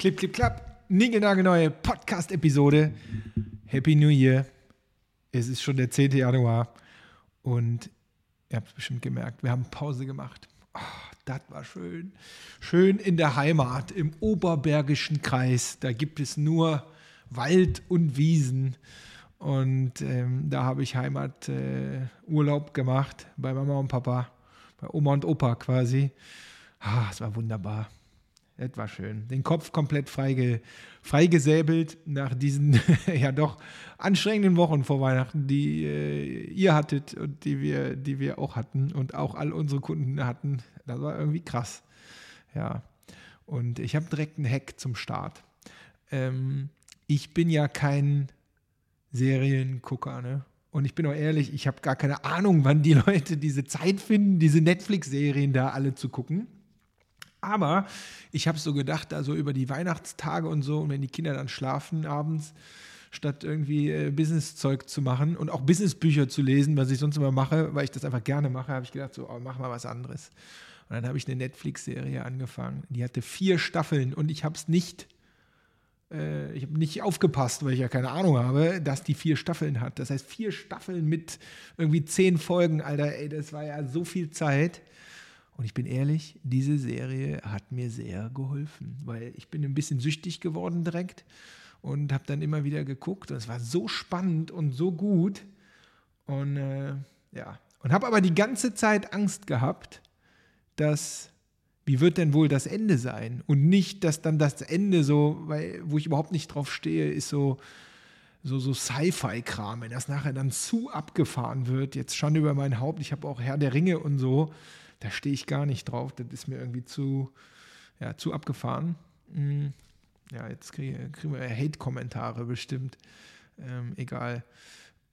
Clip, clip, klapp. Neue Podcast-Episode. Happy New Year. Es ist schon der 10. Januar und ihr habt es bestimmt gemerkt, wir haben Pause gemacht. Oh, das war schön. Schön in der Heimat, im Oberbergischen Kreis. Da gibt es nur Wald und Wiesen. Und ähm, da habe ich Heimaturlaub äh, gemacht bei Mama und Papa, bei Oma und Opa quasi. Ah, es war wunderbar. Das war schön. Den Kopf komplett freige, freigesäbelt nach diesen ja doch anstrengenden Wochen vor Weihnachten, die äh, ihr hattet und die wir, die wir auch hatten und auch all unsere Kunden hatten. Das war irgendwie krass. Ja. Und ich habe direkt einen Hack zum Start. Ähm, ich bin ja kein Seriengucker, ne? Und ich bin auch ehrlich, ich habe gar keine Ahnung, wann die Leute diese Zeit finden, diese Netflix-Serien da alle zu gucken. Aber ich habe so gedacht, also über die Weihnachtstage und so, und wenn die Kinder dann schlafen abends, statt irgendwie äh, Business-Zeug zu machen und auch Businessbücher zu lesen, was ich sonst immer mache, weil ich das einfach gerne mache, habe ich gedacht, so, oh, mach mal was anderes. Und dann habe ich eine Netflix-Serie angefangen. Die hatte vier Staffeln und ich habe es nicht, äh, ich habe nicht aufgepasst, weil ich ja keine Ahnung habe, dass die vier Staffeln hat. Das heißt, vier Staffeln mit irgendwie zehn Folgen, Alter, ey, das war ja so viel Zeit. Und ich bin ehrlich, diese Serie hat mir sehr geholfen, weil ich bin ein bisschen süchtig geworden direkt und habe dann immer wieder geguckt und es war so spannend und so gut. Und äh, ja. Und habe aber die ganze Zeit Angst gehabt, dass wie wird denn wohl das Ende sein? Und nicht, dass dann das Ende so, weil wo ich überhaupt nicht drauf stehe, ist so so, so Sci-Fi-Kram, wenn das nachher dann zu abgefahren wird, jetzt schon über mein Haupt, ich habe auch Herr der Ringe und so, da stehe ich gar nicht drauf. Das ist mir irgendwie zu, ja, zu abgefahren. Hm. Ja, jetzt kriegen krieg wir Hate-Kommentare bestimmt. Ähm, egal.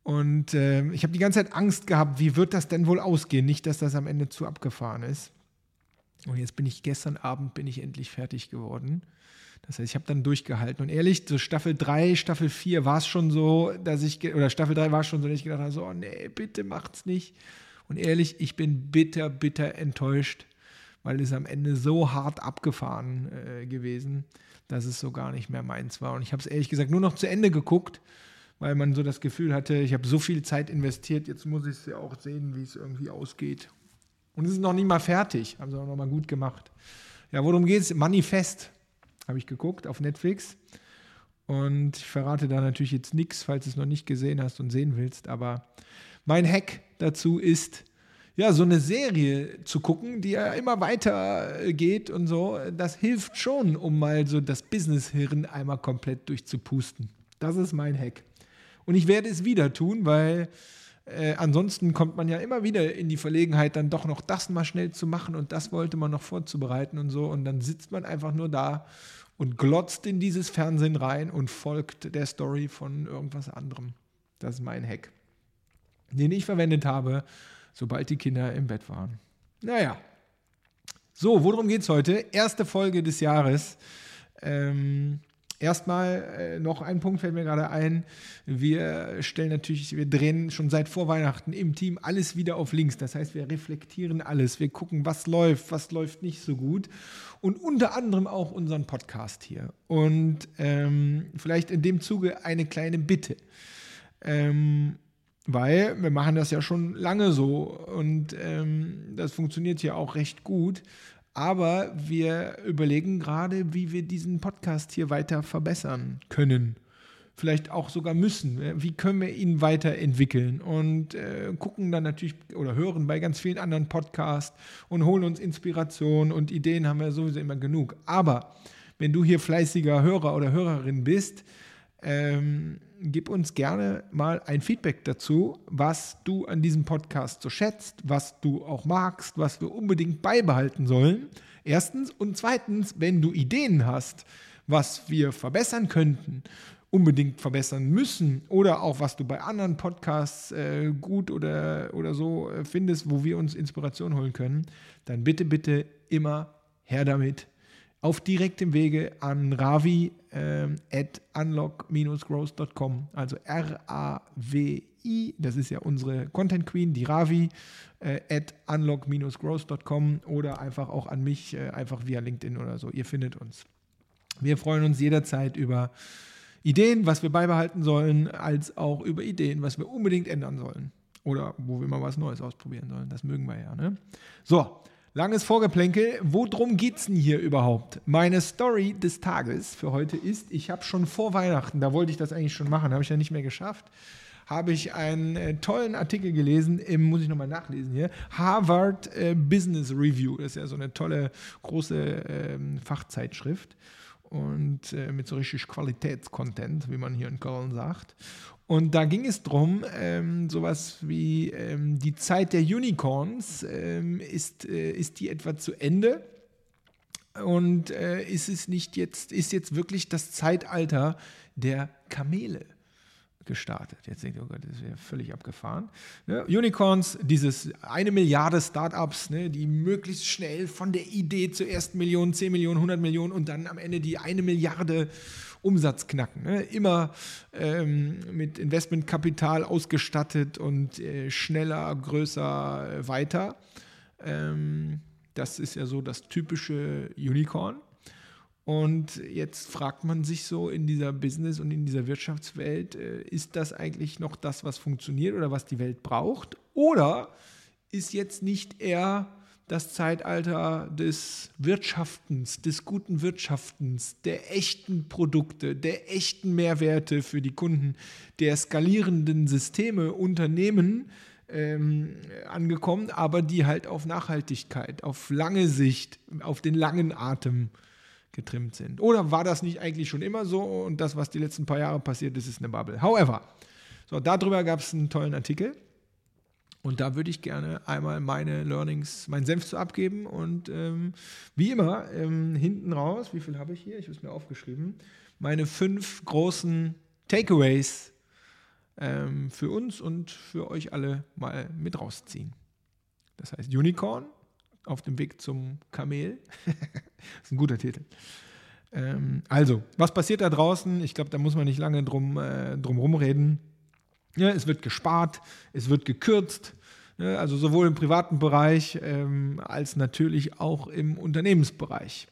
Und äh, ich habe die ganze Zeit Angst gehabt, wie wird das denn wohl ausgehen? Nicht, dass das am Ende zu abgefahren ist. Und jetzt bin ich gestern Abend bin ich endlich fertig geworden. Das heißt, ich habe dann durchgehalten. Und ehrlich, so Staffel 3, Staffel 4 war es schon so, dass ich, oder Staffel 3 war es schon so, dass ich gedacht habe, so, oh nee, bitte macht's nicht. Und ehrlich, ich bin bitter, bitter enttäuscht, weil es am Ende so hart abgefahren äh, gewesen, dass es so gar nicht mehr meins war. Und ich habe es ehrlich gesagt nur noch zu Ende geguckt, weil man so das Gefühl hatte, ich habe so viel Zeit investiert, jetzt muss ich es ja auch sehen, wie es irgendwie ausgeht. Und es ist noch nicht mal fertig, haben sie auch noch mal gut gemacht. Ja, worum geht es? Manifest habe ich geguckt auf Netflix. Und ich verrate da natürlich jetzt nichts, falls du es noch nicht gesehen hast und sehen willst, aber mein Hack dazu ist, ja, so eine Serie zu gucken, die ja immer weiter äh, geht und so, das hilft schon, um mal so das Business-Hirn einmal komplett durchzupusten. Das ist mein Hack. Und ich werde es wieder tun, weil äh, ansonsten kommt man ja immer wieder in die Verlegenheit, dann doch noch das mal schnell zu machen und das wollte man noch vorzubereiten und so. Und dann sitzt man einfach nur da und glotzt in dieses Fernsehen rein und folgt der Story von irgendwas anderem. Das ist mein Hack den ich verwendet habe, sobald die Kinder im Bett waren. Naja. So, worum geht es heute? Erste Folge des Jahres. Ähm, Erstmal äh, noch ein Punkt fällt mir gerade ein. Wir stellen natürlich, wir drehen schon seit vor Weihnachten im Team alles wieder auf links. Das heißt, wir reflektieren alles. Wir gucken, was läuft, was läuft nicht so gut. Und unter anderem auch unseren Podcast hier. Und ähm, vielleicht in dem Zuge eine kleine Bitte. Ähm, weil wir machen das ja schon lange so und ähm, das funktioniert ja auch recht gut. Aber wir überlegen gerade, wie wir diesen Podcast hier weiter verbessern können. Vielleicht auch sogar müssen. Wie können wir ihn weiterentwickeln? Und äh, gucken dann natürlich oder hören bei ganz vielen anderen Podcasts und holen uns Inspiration und Ideen haben wir sowieso immer genug. Aber wenn du hier fleißiger Hörer oder Hörerin bist, ähm, gib uns gerne mal ein Feedback dazu, was du an diesem Podcast so schätzt, was du auch magst, was wir unbedingt beibehalten sollen. Erstens. Und zweitens, wenn du Ideen hast, was wir verbessern könnten, unbedingt verbessern müssen oder auch was du bei anderen Podcasts äh, gut oder, oder so äh, findest, wo wir uns Inspiration holen können, dann bitte, bitte immer her damit auf direktem Wege an ravi ähm, at unlock-growth.com, also R-A-W-I, das ist ja unsere Content Queen, die Ravi, äh, at unlock-growth.com oder einfach auch an mich, äh, einfach via LinkedIn oder so. Ihr findet uns. Wir freuen uns jederzeit über Ideen, was wir beibehalten sollen, als auch über Ideen, was wir unbedingt ändern sollen. Oder wo wir mal was Neues ausprobieren sollen. Das mögen wir ja. Ne? So, langes Vorgeplänkel. Worum geht es denn hier überhaupt? Meine Story des Tages für heute ist, ich habe schon vor Weihnachten, da wollte ich das eigentlich schon machen, habe ich ja nicht mehr geschafft, habe ich einen äh, tollen Artikel gelesen, im, muss ich nochmal nachlesen hier, Harvard äh, Business Review. Das ist ja so eine tolle, große äh, Fachzeitschrift und äh, mit so richtig Qualitätscontent, wie man hier in Köln sagt. Und da ging es darum, ähm, sowas wie ähm, die Zeit der Unicorns, ähm, ist, äh, ist die etwa zu Ende? Und äh, ist es nicht jetzt, ist jetzt wirklich das Zeitalter der Kamele? gestartet. Jetzt denkt ihr, oh Gott, das wäre völlig abgefahren. Ne? Unicorns, dieses eine Milliarde Startups, ne, die möglichst schnell von der Idee zur ersten Million, 10 Millionen, 100 Millionen und dann am Ende die eine Milliarde Umsatz knacken. Ne? Immer ähm, mit Investmentkapital ausgestattet und äh, schneller, größer, äh, weiter. Ähm, das ist ja so das typische Unicorn. Und jetzt fragt man sich so in dieser Business- und in dieser Wirtschaftswelt, äh, ist das eigentlich noch das, was funktioniert oder was die Welt braucht? Oder ist jetzt nicht eher das Zeitalter des Wirtschaftens, des guten Wirtschaftens, der echten Produkte, der echten Mehrwerte für die Kunden, der skalierenden Systeme, Unternehmen ähm, angekommen, aber die halt auf Nachhaltigkeit, auf lange Sicht, auf den langen Atem getrimmt sind. Oder war das nicht eigentlich schon immer so und das, was die letzten paar Jahre passiert ist, ist eine Bubble? However, so, darüber gab es einen tollen Artikel. Und da würde ich gerne einmal meine Learnings, meinen Senf zu abgeben. Und ähm, wie immer, ähm, hinten raus, wie viel habe ich hier? Ich habe es mir aufgeschrieben. Meine fünf großen Takeaways ähm, für uns und für euch alle mal mit rausziehen. Das heißt Unicorn, auf dem Weg zum Kamel. das ist ein guter Titel. Ähm, also, was passiert da draußen? Ich glaube, da muss man nicht lange drum, äh, drum rumreden. Ja, es wird gespart, es wird gekürzt, ja, also sowohl im privaten Bereich ähm, als natürlich auch im Unternehmensbereich.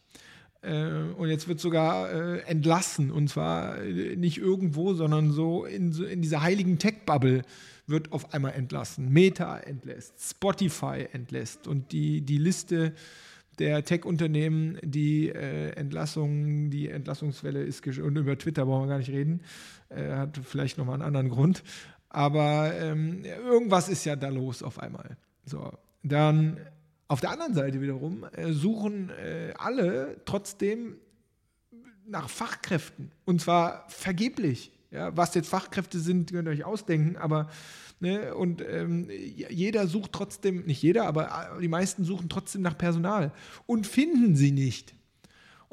Äh, und jetzt wird sogar äh, entlassen und zwar äh, nicht irgendwo, sondern so in, in dieser heiligen Tech-Bubble wird auf einmal entlassen. Meta entlässt, Spotify entlässt und die, die Liste der Tech-Unternehmen, die äh, Entlassung, die Entlassungswelle ist, und über Twitter brauchen wir gar nicht reden, äh, hat vielleicht nochmal einen anderen Grund. Aber ähm, irgendwas ist ja da los auf einmal. So, dann auf der anderen Seite wiederum äh, suchen äh, alle trotzdem nach Fachkräften und zwar vergeblich. Ja, was jetzt Fachkräfte sind, könnt ihr euch ausdenken, aber ne, und ähm, jeder sucht trotzdem, nicht jeder, aber die meisten suchen trotzdem nach Personal und finden sie nicht.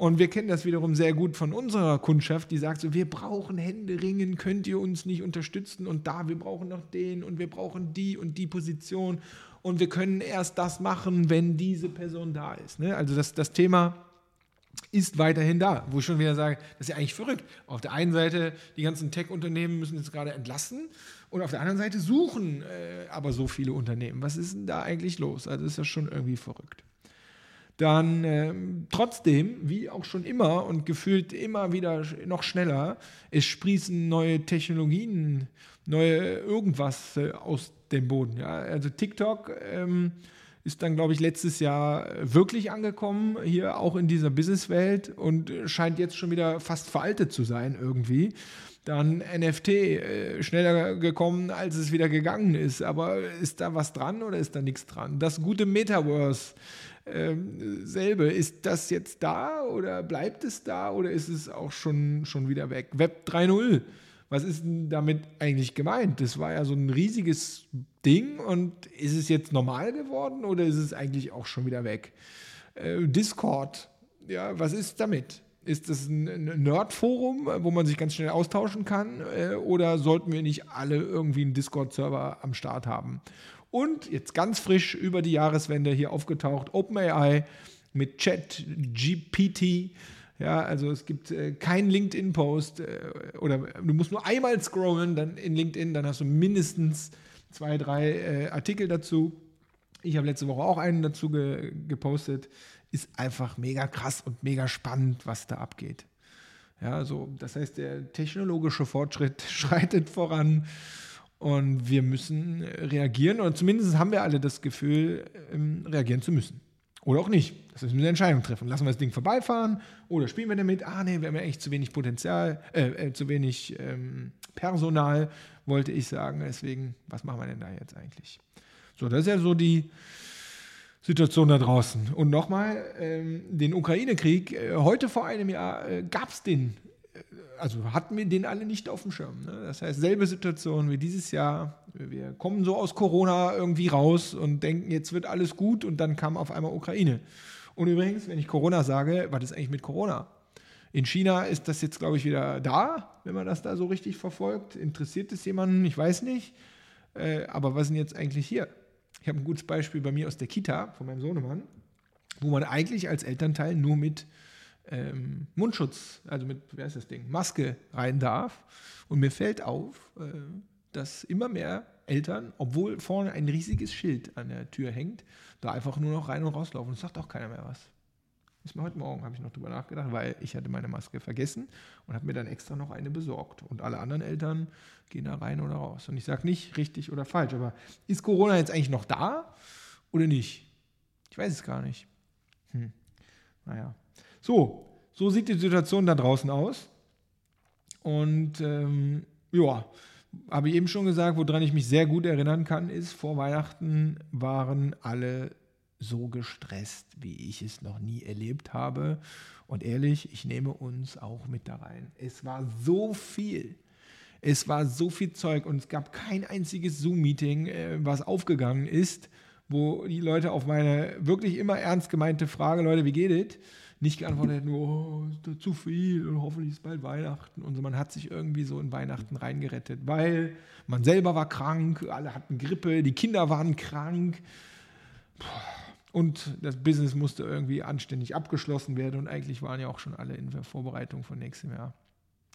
Und wir kennen das wiederum sehr gut von unserer Kundschaft, die sagt so, wir brauchen Händeringen, könnt ihr uns nicht unterstützen und da, wir brauchen noch den und wir brauchen die und die Position und wir können erst das machen, wenn diese Person da ist. Ne? Also das, das Thema ist weiterhin da, wo ich schon wieder sage, das ist ja eigentlich verrückt. Auf der einen Seite, die ganzen Tech-Unternehmen müssen jetzt gerade entlassen und auf der anderen Seite suchen äh, aber so viele Unternehmen. Was ist denn da eigentlich los? Also das ist ja schon irgendwie verrückt. Dann äh, trotzdem, wie auch schon immer und gefühlt immer wieder noch schneller, es sprießen neue Technologien, neue irgendwas äh, aus dem Boden. Ja? Also TikTok ähm, ist dann, glaube ich, letztes Jahr wirklich angekommen, hier auch in dieser Businesswelt und scheint jetzt schon wieder fast veraltet zu sein irgendwie. Dann NFT äh, schneller gekommen, als es wieder gegangen ist. Aber ist da was dran oder ist da nichts dran? Das gute Metaverse ähm, selbe, ist das jetzt da oder bleibt es da oder ist es auch schon, schon wieder weg? Web 3.0 was ist denn damit eigentlich gemeint? Das war ja so ein riesiges Ding und ist es jetzt normal geworden oder ist es eigentlich auch schon wieder weg? Äh, Discord, ja, was ist damit? Ist das ein Nerd-Forum, wo man sich ganz schnell austauschen kann? Äh, oder sollten wir nicht alle irgendwie einen Discord-Server am Start haben? Und jetzt ganz frisch über die Jahreswende hier aufgetaucht, OpenAI mit ChatGPT ja, also es gibt äh, keinen LinkedIn-Post äh, oder du musst nur einmal scrollen dann in LinkedIn, dann hast du mindestens zwei, drei äh, Artikel dazu. Ich habe letzte Woche auch einen dazu ge gepostet. Ist einfach mega krass und mega spannend, was da abgeht. Ja, so, das heißt, der technologische Fortschritt schreitet voran und wir müssen reagieren oder zumindest haben wir alle das Gefühl, ähm, reagieren zu müssen. Oder auch nicht. Das heißt, wir müssen eine Entscheidung treffen. Lassen wir das Ding vorbeifahren oder spielen wir damit? Ah, nee, wir haben ja echt zu wenig Potenzial, äh, äh, zu wenig ähm, Personal, wollte ich sagen. Deswegen, was machen wir denn da jetzt eigentlich? So, das ist ja so die Situation da draußen. Und nochmal, ähm, den Ukraine-Krieg, äh, heute vor einem Jahr äh, gab es den also hatten wir den alle nicht auf dem Schirm. Ne? Das heißt, selbe Situation wie dieses Jahr. Wir kommen so aus Corona irgendwie raus und denken, jetzt wird alles gut und dann kam auf einmal Ukraine. Und übrigens, wenn ich Corona sage, was ist eigentlich mit Corona? In China ist das jetzt, glaube ich, wieder da, wenn man das da so richtig verfolgt. Interessiert es jemanden? Ich weiß nicht. Äh, aber was denn jetzt eigentlich hier? Ich habe ein gutes Beispiel bei mir aus der Kita von meinem Sohnemann, wo man eigentlich als Elternteil nur mit ähm, Mundschutz, also mit, wie heißt das Ding, Maske rein darf. Und mir fällt auf, äh, dass immer mehr Eltern, obwohl vorne ein riesiges Schild an der Tür hängt, da einfach nur noch rein und rauslaufen. Es sagt auch keiner mehr was. Ist mir heute Morgen, habe ich noch drüber nachgedacht, weil ich hatte meine Maske vergessen und habe mir dann extra noch eine besorgt. Und alle anderen Eltern gehen da rein oder raus. Und ich sage nicht richtig oder falsch, aber ist Corona jetzt eigentlich noch da oder nicht? Ich weiß es gar nicht. Hm. Naja. So, so sieht die Situation da draußen aus. Und ähm, ja, habe ich eben schon gesagt, woran ich mich sehr gut erinnern kann, ist, vor Weihnachten waren alle so gestresst, wie ich es noch nie erlebt habe. Und ehrlich, ich nehme uns auch mit da rein. Es war so viel. Es war so viel Zeug und es gab kein einziges Zoom-Meeting, äh, was aufgegangen ist, wo die Leute auf meine wirklich immer ernst gemeinte Frage, Leute, wie geht es? Nicht geantwortet hätten, oh, zu viel und hoffentlich ist bald Weihnachten und so. Man hat sich irgendwie so in Weihnachten reingerettet, weil man selber war krank, alle hatten Grippe, die Kinder waren krank und das Business musste irgendwie anständig abgeschlossen werden und eigentlich waren ja auch schon alle in der Vorbereitung von nächstem Jahr.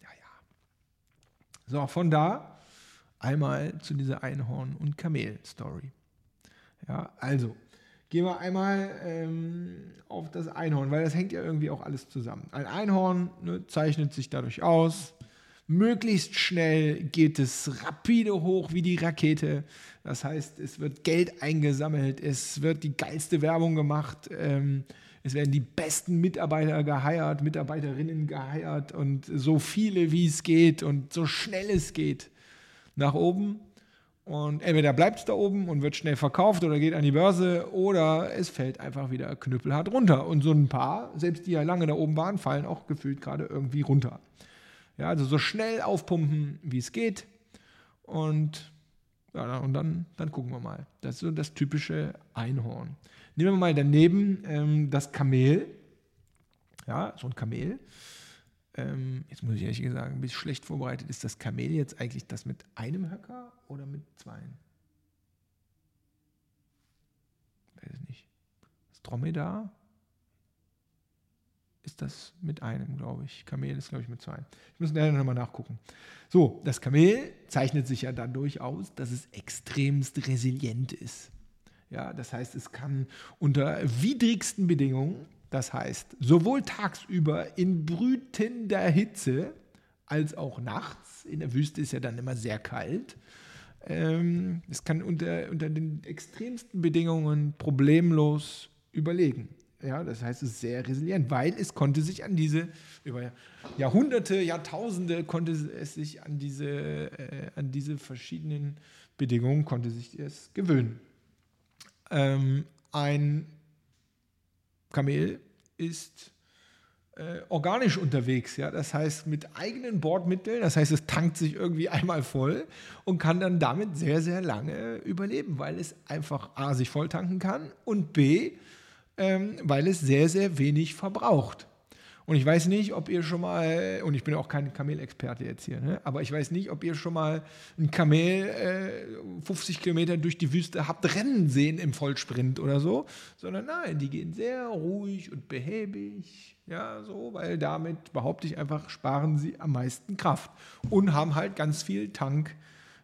Ja, ja. So, von da einmal zu dieser Einhorn- und Kamel-Story. Ja, also, Gehen wir einmal ähm, auf das Einhorn, weil das hängt ja irgendwie auch alles zusammen. Ein Einhorn ne, zeichnet sich dadurch aus. Möglichst schnell geht es rapide hoch wie die Rakete. Das heißt, es wird Geld eingesammelt, es wird die geilste Werbung gemacht, ähm, es werden die besten Mitarbeiter geheiert, Mitarbeiterinnen geheiert und so viele wie es geht und so schnell es geht nach oben und entweder bleibt es da oben und wird schnell verkauft oder geht an die Börse oder es fällt einfach wieder knüppelhart runter. Und so ein paar, selbst die ja lange da oben waren, fallen auch gefühlt gerade irgendwie runter. Ja, also so schnell aufpumpen, wie es geht. Und, ja, und dann, dann gucken wir mal. Das ist so das typische Einhorn. Nehmen wir mal daneben ähm, das Kamel. Ja, so ein Kamel ähm, jetzt muss ich ehrlich gesagt ein bisschen schlecht vorbereitet, ist das Kamel jetzt eigentlich das mit einem Höcker oder mit zweien? Weiß ich nicht. Das Dromedar ist das mit einem, glaube ich. Kamel ist, glaube ich, mit zwei. Ich muss nachher nochmal nachgucken. So, das Kamel zeichnet sich ja dadurch aus, dass es extremst resilient ist. Ja, das heißt, es kann unter widrigsten Bedingungen das heißt, sowohl tagsüber in brütender Hitze als auch nachts. In der Wüste ist ja dann immer sehr kalt. Ähm, es kann unter, unter den extremsten Bedingungen problemlos überlegen. Ja, das heißt, es ist sehr resilient, weil es konnte sich an diese, über Jahrhunderte, Jahrtausende konnte es sich an diese, äh, an diese verschiedenen Bedingungen, konnte sich es gewöhnen. Ähm, ein Kamel ist äh, organisch unterwegs, ja, das heißt mit eigenen Bordmitteln, das heißt, es tankt sich irgendwie einmal voll und kann dann damit sehr, sehr lange überleben, weil es einfach A, sich voll tanken kann und B, ähm, weil es sehr, sehr wenig verbraucht. Und ich weiß nicht, ob ihr schon mal, und ich bin auch kein Kamelexperte jetzt hier, ne? aber ich weiß nicht, ob ihr schon mal ein Kamel äh, 50 Kilometer durch die Wüste habt rennen sehen im Vollsprint oder so, sondern nein, die gehen sehr ruhig und behäbig, ja, so, weil damit, behaupte ich einfach, sparen sie am meisten Kraft und haben halt ganz viel Tank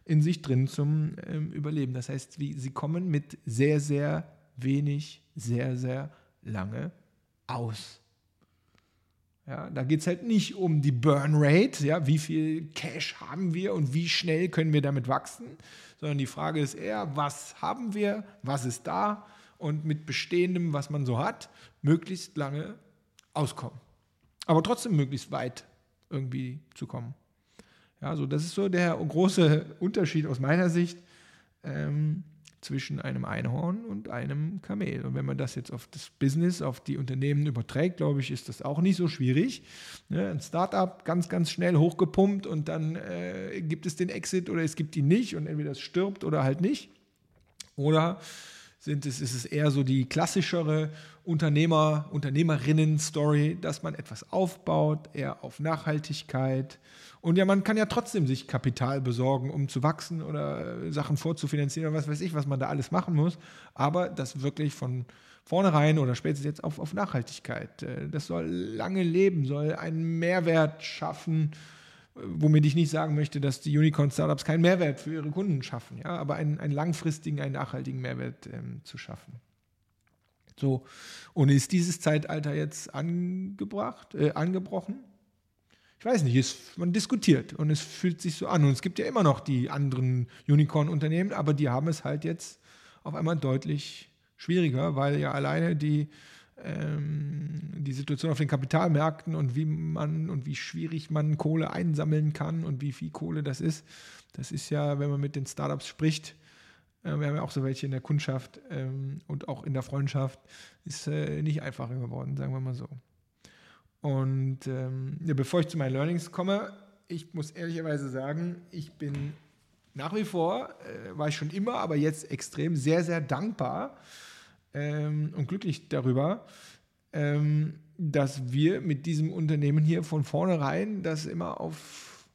in sich drin zum ähm, Überleben. Das heißt, wie, sie kommen mit sehr, sehr wenig, sehr, sehr lange aus. Ja, da geht es halt nicht um die Burn Rate, ja, wie viel Cash haben wir und wie schnell können wir damit wachsen, sondern die Frage ist eher, was haben wir, was ist da und mit bestehendem, was man so hat, möglichst lange auskommen. Aber trotzdem möglichst weit irgendwie zu kommen. Ja, also das ist so der große Unterschied aus meiner Sicht. Ähm, zwischen einem Einhorn und einem Kamel. Und wenn man das jetzt auf das Business, auf die Unternehmen überträgt, glaube ich, ist das auch nicht so schwierig. Ne, ein Startup ganz, ganz schnell hochgepumpt und dann äh, gibt es den Exit oder es gibt ihn nicht und entweder es stirbt oder halt nicht. Oder sind es, ist es eher so die klassischere Unternehmer, Unternehmerinnen-Story, dass man etwas aufbaut, eher auf Nachhaltigkeit. Und ja, man kann ja trotzdem sich Kapital besorgen, um zu wachsen oder Sachen vorzufinanzieren oder was weiß ich, was man da alles machen muss. Aber das wirklich von vornherein oder spätestens jetzt auf, auf Nachhaltigkeit. Äh, das soll lange leben, soll einen Mehrwert schaffen womit ich nicht sagen möchte, dass die Unicorn-Startups keinen Mehrwert für ihre Kunden schaffen, ja, aber einen, einen langfristigen, einen nachhaltigen Mehrwert ähm, zu schaffen. So, und ist dieses Zeitalter jetzt angebracht, äh, angebrochen? Ich weiß nicht, es, man diskutiert und es fühlt sich so an. Und es gibt ja immer noch die anderen Unicorn-Unternehmen, aber die haben es halt jetzt auf einmal deutlich schwieriger, weil ja alleine die ähm, die Situation auf den Kapitalmärkten und wie man und wie schwierig man Kohle einsammeln kann und wie viel Kohle das ist. Das ist ja, wenn man mit den Startups spricht, äh, wir haben ja auch so welche in der Kundschaft ähm, und auch in der Freundschaft, ist äh, nicht einfacher geworden, sagen wir mal so. Und ähm, ja, bevor ich zu meinen Learnings komme, ich muss ehrlicherweise sagen, ich bin nach wie vor, äh, war ich schon immer, aber jetzt extrem sehr, sehr dankbar ähm, und glücklich darüber, ähm, dass wir mit diesem Unternehmen hier von vornherein das immer auf,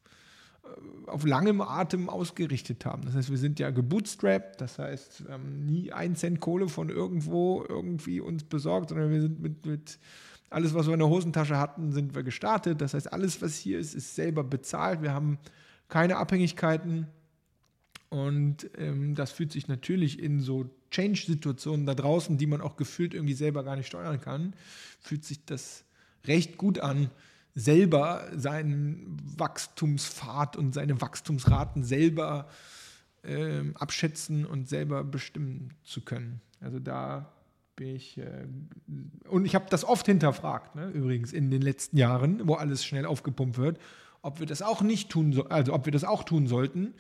äh, auf langem Atem ausgerichtet haben. Das heißt, wir sind ja gebootstrapped, das heißt, wir haben nie einen Cent Kohle von irgendwo irgendwie uns besorgt, sondern wir sind mit, mit alles, was wir in der Hosentasche hatten, sind wir gestartet. Das heißt, alles, was hier ist, ist selber bezahlt. Wir haben keine Abhängigkeiten. Und ähm, das fühlt sich natürlich in so Change-Situationen da draußen, die man auch gefühlt irgendwie selber gar nicht steuern kann, fühlt sich das recht gut an, selber seinen Wachstumspfad und seine Wachstumsraten selber äh, abschätzen und selber bestimmen zu können. Also da bin ich, äh, und ich habe das oft hinterfragt, ne, übrigens in den letzten Jahren, wo alles schnell aufgepumpt wird, ob wir das auch nicht tun, so, also ob wir das auch tun sollten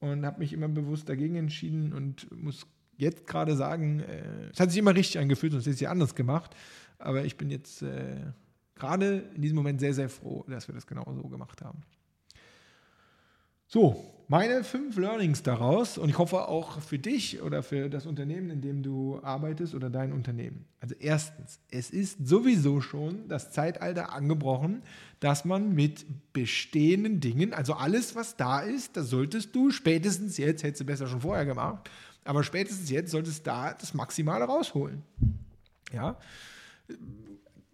und habe mich immer bewusst dagegen entschieden und muss jetzt gerade sagen, äh, es hat sich immer richtig angefühlt, sonst hätte ich es ja anders gemacht. Aber ich bin jetzt äh, gerade in diesem Moment sehr, sehr froh, dass wir das genau so gemacht haben. So, meine fünf Learnings daraus und ich hoffe auch für dich oder für das Unternehmen, in dem du arbeitest oder dein Unternehmen. Also erstens, es ist sowieso schon das Zeitalter angebrochen, dass man mit bestehenden Dingen, also alles, was da ist, das solltest du spätestens jetzt, hättest du besser schon vorher gemacht, aber spätestens jetzt solltest du da das Maximale rausholen. Ja,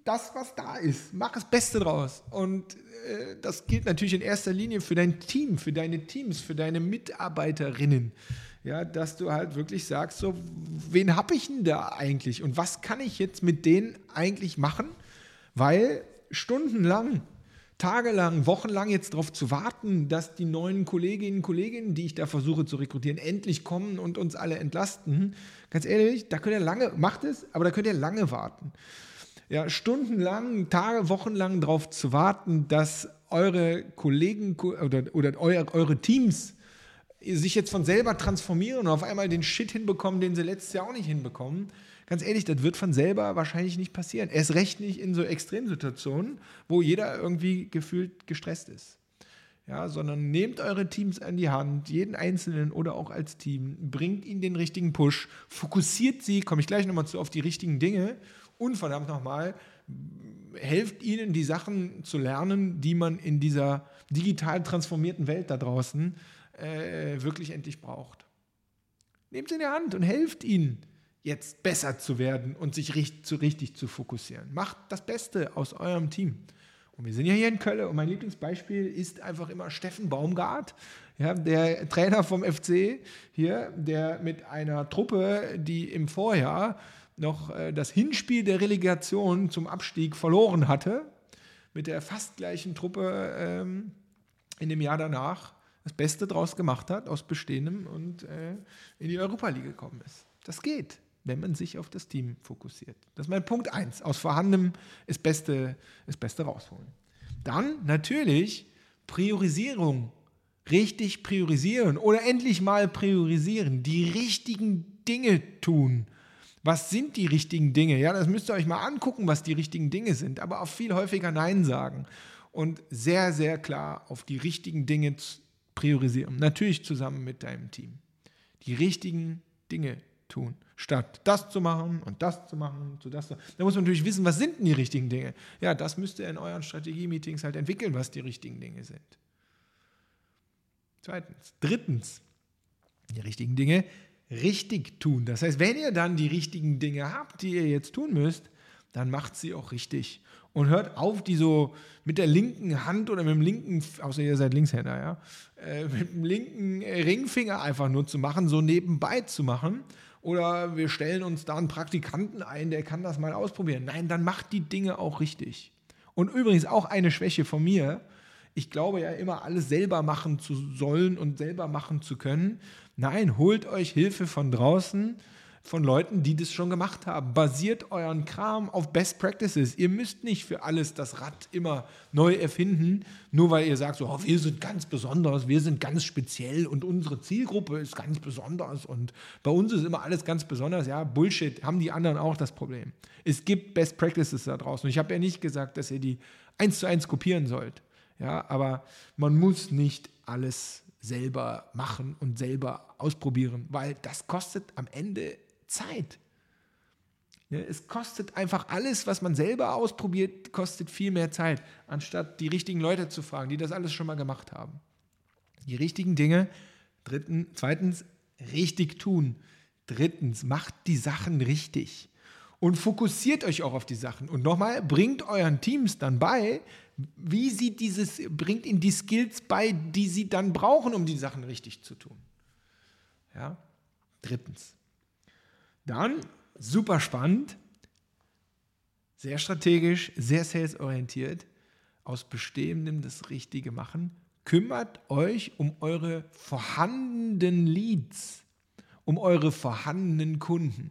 das, was da ist, mach das Beste draus. Und äh, das gilt natürlich in erster Linie für dein Team, für deine Teams, für deine Mitarbeiterinnen. Ja, dass du halt wirklich sagst, so, wen habe ich denn da eigentlich und was kann ich jetzt mit denen eigentlich machen? Weil stundenlang tagelang, wochenlang jetzt darauf zu warten, dass die neuen Kolleginnen und Kollegen, die ich da versuche zu rekrutieren, endlich kommen und uns alle entlasten. Ganz ehrlich, da könnt ihr lange, macht es, aber da könnt ihr lange warten. Ja, stundenlang, Tage, Wochenlang darauf zu warten, dass eure Kollegen oder, oder eure, eure Teams sich jetzt von selber transformieren und auf einmal den Shit hinbekommen, den sie letztes Jahr auch nicht hinbekommen ganz ehrlich, das wird von selber wahrscheinlich nicht passieren. Erst recht nicht in so Extremsituationen, wo jeder irgendwie gefühlt gestresst ist. Ja, sondern nehmt eure Teams an die Hand, jeden Einzelnen oder auch als Team, bringt ihnen den richtigen Push, fokussiert sie, komme ich gleich nochmal zu, auf die richtigen Dinge und verdammt nochmal, helft ihnen, die Sachen zu lernen, die man in dieser digital transformierten Welt da draußen äh, wirklich endlich braucht. Nehmt sie in die Hand und helft ihnen jetzt besser zu werden und sich richtig, zu, richtig zu fokussieren. Macht das Beste aus eurem Team. Und wir sind ja hier in Köln und mein Lieblingsbeispiel ist einfach immer Steffen Baumgart, ja, der Trainer vom FC hier, der mit einer Truppe, die im Vorjahr noch äh, das Hinspiel der Relegation zum Abstieg verloren hatte, mit der fast gleichen Truppe ähm, in dem Jahr danach das Beste draus gemacht hat aus Bestehendem und äh, in die Europa League gekommen ist. Das geht, wenn man sich auf das Team fokussiert. Das ist mein Punkt 1. Aus Vorhandenem das Beste, das Beste rausholen. Dann natürlich Priorisierung. Richtig priorisieren oder endlich mal priorisieren. Die richtigen Dinge tun. Was sind die richtigen Dinge? Ja, das müsst ihr euch mal angucken, was die richtigen Dinge sind, aber auch viel häufiger Nein sagen und sehr, sehr klar auf die richtigen Dinge priorisieren. Natürlich zusammen mit deinem Team. Die richtigen Dinge tun, statt das zu machen und das zu machen, zu das. Zu. Da muss man natürlich wissen, was sind denn die richtigen Dinge? Ja, das müsst ihr in euren Strategie-Meetings halt entwickeln, was die richtigen Dinge sind. Zweitens. Drittens, die richtigen Dinge richtig tun. Das heißt, wenn ihr dann die richtigen Dinge habt, die ihr jetzt tun müsst, dann macht sie auch richtig und hört auf, die so mit der linken Hand oder mit dem linken, außer ihr seid Linkshänder, ja, äh, mit dem linken Ringfinger einfach nur zu machen, so nebenbei zu machen. Oder wir stellen uns da einen Praktikanten ein, der kann das mal ausprobieren. Nein, dann macht die Dinge auch richtig. Und übrigens auch eine Schwäche von mir. Ich glaube ja immer, alles selber machen zu sollen und selber machen zu können. Nein, holt euch Hilfe von draußen von Leuten, die das schon gemacht haben. Basiert euren Kram auf Best Practices. Ihr müsst nicht für alles das Rad immer neu erfinden, nur weil ihr sagt, so, oh, wir sind ganz besonders, wir sind ganz speziell und unsere Zielgruppe ist ganz besonders und bei uns ist immer alles ganz besonders. Ja, Bullshit, haben die anderen auch das Problem. Es gibt Best Practices da draußen. Ich habe ja nicht gesagt, dass ihr die eins zu eins kopieren sollt. Ja, aber man muss nicht alles selber machen und selber ausprobieren, weil das kostet am Ende Zeit. Es kostet einfach alles, was man selber ausprobiert, kostet viel mehr Zeit, anstatt die richtigen Leute zu fragen, die das alles schon mal gemacht haben. Die richtigen Dinge. Dritten, zweitens, richtig tun. Drittens, macht die Sachen richtig. Und fokussiert euch auch auf die Sachen. Und nochmal, bringt euren Teams dann bei, wie sie dieses, bringt ihnen die Skills bei, die sie dann brauchen, um die Sachen richtig zu tun. Ja? Drittens, dann, super spannend, sehr strategisch, sehr salesorientiert, aus Bestehendem das Richtige machen. Kümmert euch um eure vorhandenen Leads, um eure vorhandenen Kunden.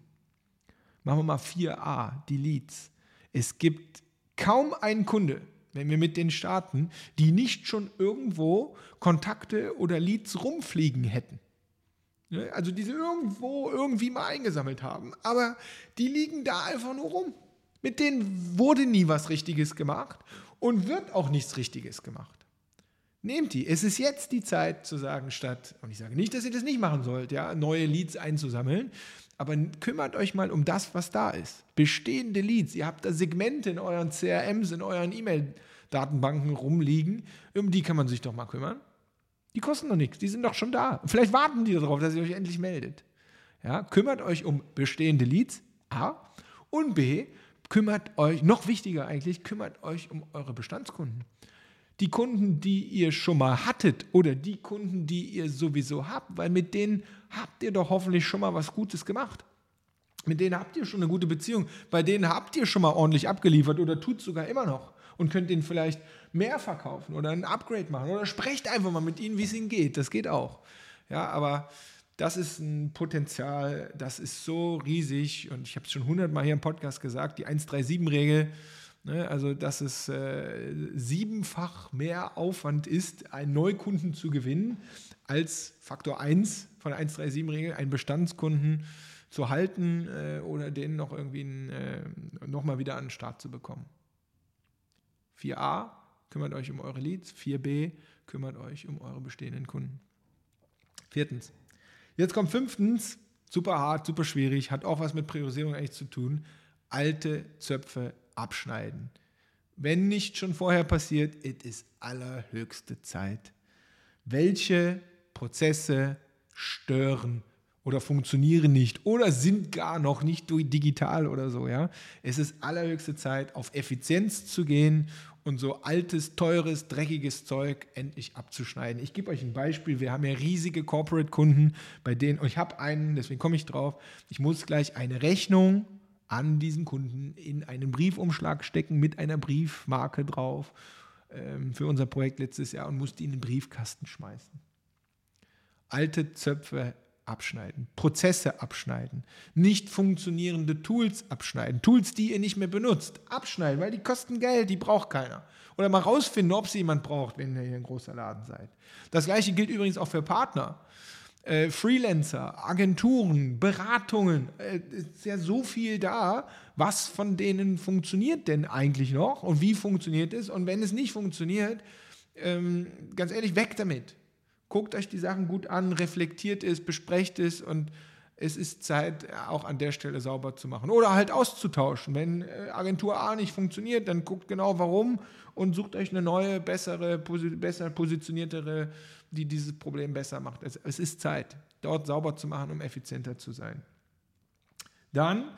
Machen wir mal 4a, die Leads. Es gibt kaum einen Kunde, wenn wir mit denen starten, die nicht schon irgendwo Kontakte oder Leads rumfliegen hätten. Ne? Also die sie irgendwo irgendwie mal eingesammelt haben. Aber die liegen da einfach nur rum. Mit denen wurde nie was Richtiges gemacht und wird auch nichts Richtiges gemacht. Nehmt die. Es ist jetzt die Zeit zu sagen, statt, und ich sage nicht, dass ihr das nicht machen sollt, ja, neue Leads einzusammeln, aber kümmert euch mal um das, was da ist. Bestehende Leads. Ihr habt da Segmente in euren CRMs, in euren E-Mail-Datenbanken rumliegen. Um die kann man sich doch mal kümmern. Die kosten doch nichts, die sind doch schon da. Vielleicht warten die darauf, dass ihr euch endlich meldet. Ja, kümmert euch um bestehende Leads, A. Und B, kümmert euch, noch wichtiger eigentlich, kümmert euch um eure Bestandskunden. Die Kunden, die ihr schon mal hattet oder die Kunden, die ihr sowieso habt, weil mit denen habt ihr doch hoffentlich schon mal was Gutes gemacht. Mit denen habt ihr schon eine gute Beziehung. Bei denen habt ihr schon mal ordentlich abgeliefert oder tut sogar immer noch und könnt denen vielleicht mehr verkaufen oder ein Upgrade machen oder sprecht einfach mal mit ihnen, wie es ihnen geht. Das geht auch. Ja, aber das ist ein Potenzial, das ist so riesig und ich habe es schon hundertmal hier im Podcast gesagt, die 137-Regel, ne, also dass es äh, siebenfach mehr Aufwand ist, einen Neukunden zu gewinnen, als Faktor 1 von der 137-Regel, einen Bestandskunden zu halten äh, oder den noch irgendwie äh, nochmal wieder an den Start zu bekommen. 4a kümmert euch um eure Leads, 4b kümmert euch um eure bestehenden Kunden. Viertens. Jetzt kommt fünftens, super hart, super schwierig, hat auch was mit Priorisierung eigentlich zu tun. Alte Zöpfe abschneiden. Wenn nicht schon vorher passiert, es ist allerhöchste Zeit. Welche Prozesse stören oder funktionieren nicht oder sind gar noch nicht digital oder so, ja? Es ist allerhöchste Zeit, auf Effizienz zu gehen und so altes, teures, dreckiges Zeug endlich abzuschneiden. Ich gebe euch ein Beispiel. Wir haben ja riesige Corporate-Kunden, bei denen, und ich habe einen, deswegen komme ich drauf, ich muss gleich eine Rechnung an diesen Kunden in einen Briefumschlag stecken mit einer Briefmarke drauf ähm, für unser Projekt letztes Jahr und musste die in den Briefkasten schmeißen. Alte Zöpfe abschneiden, Prozesse abschneiden, nicht funktionierende Tools abschneiden, Tools, die ihr nicht mehr benutzt, abschneiden, weil die kosten Geld, die braucht keiner. Oder mal rausfinden, ob sie jemand braucht, wenn ihr hier ein großer Laden seid. Das gleiche gilt übrigens auch für Partner. Äh, Freelancer, Agenturen, Beratungen, äh, ist ja so viel da. Was von denen funktioniert denn eigentlich noch und wie funktioniert es? Und wenn es nicht funktioniert, ähm, ganz ehrlich, weg damit guckt euch die Sachen gut an, reflektiert es, besprecht es und es ist Zeit, auch an der Stelle sauber zu machen. Oder halt auszutauschen. Wenn äh, Agentur A nicht funktioniert, dann guckt genau warum und sucht euch eine neue, bessere, besser positioniertere, die dieses Problem besser macht. Es ist Zeit, dort sauber zu machen, um effizienter zu sein. Dann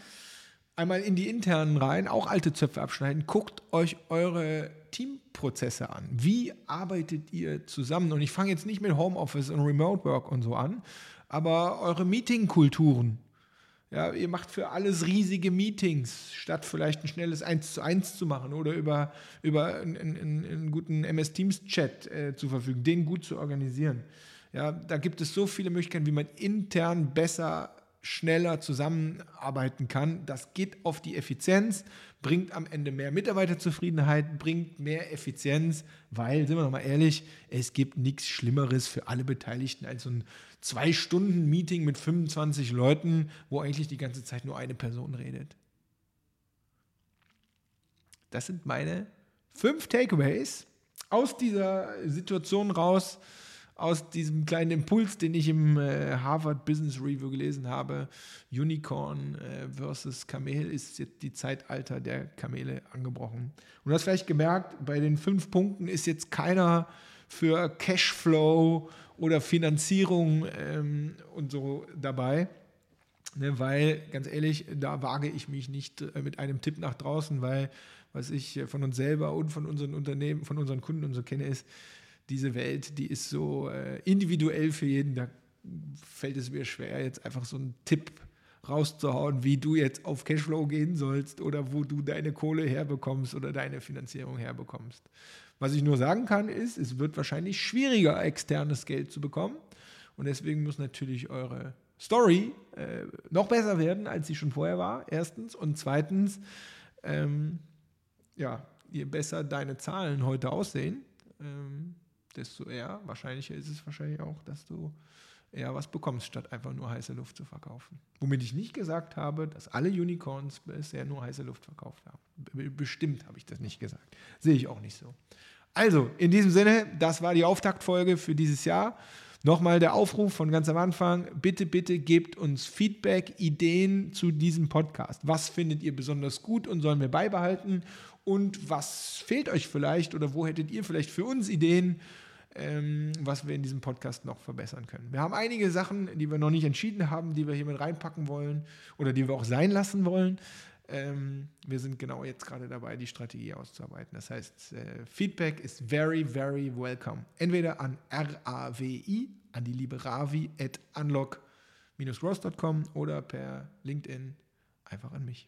einmal in die internen rein, auch alte Zöpfe abschneiden. Guckt euch eure Teamprozesse an. Wie arbeitet ihr zusammen? Und ich fange jetzt nicht mit Homeoffice und Remote Work und so an, aber eure Meetingkulturen. Ja, ihr macht für alles riesige Meetings, statt vielleicht ein schnelles 1 zu 1 zu machen oder über, über einen, einen, einen guten MS Teams Chat äh, zu verfügen, den gut zu organisieren. Ja, da gibt es so viele Möglichkeiten, wie man intern besser schneller zusammenarbeiten kann. Das geht auf die Effizienz, bringt am Ende mehr Mitarbeiterzufriedenheit, bringt mehr Effizienz, weil, sind wir nochmal ehrlich, es gibt nichts Schlimmeres für alle Beteiligten als so ein Zwei-Stunden-Meeting mit 25 Leuten, wo eigentlich die ganze Zeit nur eine Person redet. Das sind meine fünf Takeaways aus dieser Situation raus aus diesem kleinen Impuls, den ich im äh, Harvard Business Review gelesen habe. Unicorn äh, versus Kamel ist jetzt die Zeitalter der Kamele angebrochen. Und du hast vielleicht gemerkt, bei den fünf Punkten ist jetzt keiner für Cashflow oder Finanzierung ähm, und so dabei. Ne, weil, ganz ehrlich, da wage ich mich nicht äh, mit einem Tipp nach draußen, weil was ich von uns selber und von unseren Unternehmen, von unseren Kunden und so kenne, ist, diese Welt, die ist so äh, individuell für jeden. Da fällt es mir schwer, jetzt einfach so einen Tipp rauszuhauen, wie du jetzt auf Cashflow gehen sollst oder wo du deine Kohle herbekommst oder deine Finanzierung herbekommst. Was ich nur sagen kann, ist, es wird wahrscheinlich schwieriger, externes Geld zu bekommen. Und deswegen muss natürlich eure Story äh, noch besser werden, als sie schon vorher war, erstens. Und zweitens, ähm, ja, je besser deine Zahlen heute aussehen, ähm, desto eher, wahrscheinlicher ist es wahrscheinlich auch, dass du eher was bekommst, statt einfach nur heiße Luft zu verkaufen. Womit ich nicht gesagt habe, dass alle Unicorns bisher nur heiße Luft verkauft haben. Bestimmt habe ich das nicht gesagt. Sehe ich auch nicht so. Also, in diesem Sinne, das war die Auftaktfolge für dieses Jahr. Nochmal der Aufruf von ganz am Anfang. Bitte, bitte gebt uns Feedback, Ideen zu diesem Podcast. Was findet ihr besonders gut und sollen wir beibehalten? Und was fehlt euch vielleicht oder wo hättet ihr vielleicht für uns Ideen? Ähm, was wir in diesem Podcast noch verbessern können. Wir haben einige Sachen, die wir noch nicht entschieden haben, die wir hier mit reinpacken wollen oder die wir auch sein lassen wollen. Ähm, wir sind genau jetzt gerade dabei, die Strategie auszuarbeiten. Das heißt, äh, Feedback ist very, very welcome. Entweder an RAWI, an die liebe Ravi at unlock-growth.com oder per LinkedIn einfach an mich.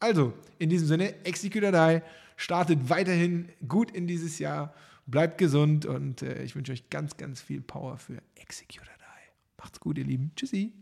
Also, in diesem Sinne, Executor Die startet weiterhin gut in dieses Jahr Bleibt gesund und äh, ich wünsche euch ganz, ganz viel Power für Executor Die. Macht's gut, ihr Lieben. Tschüssi.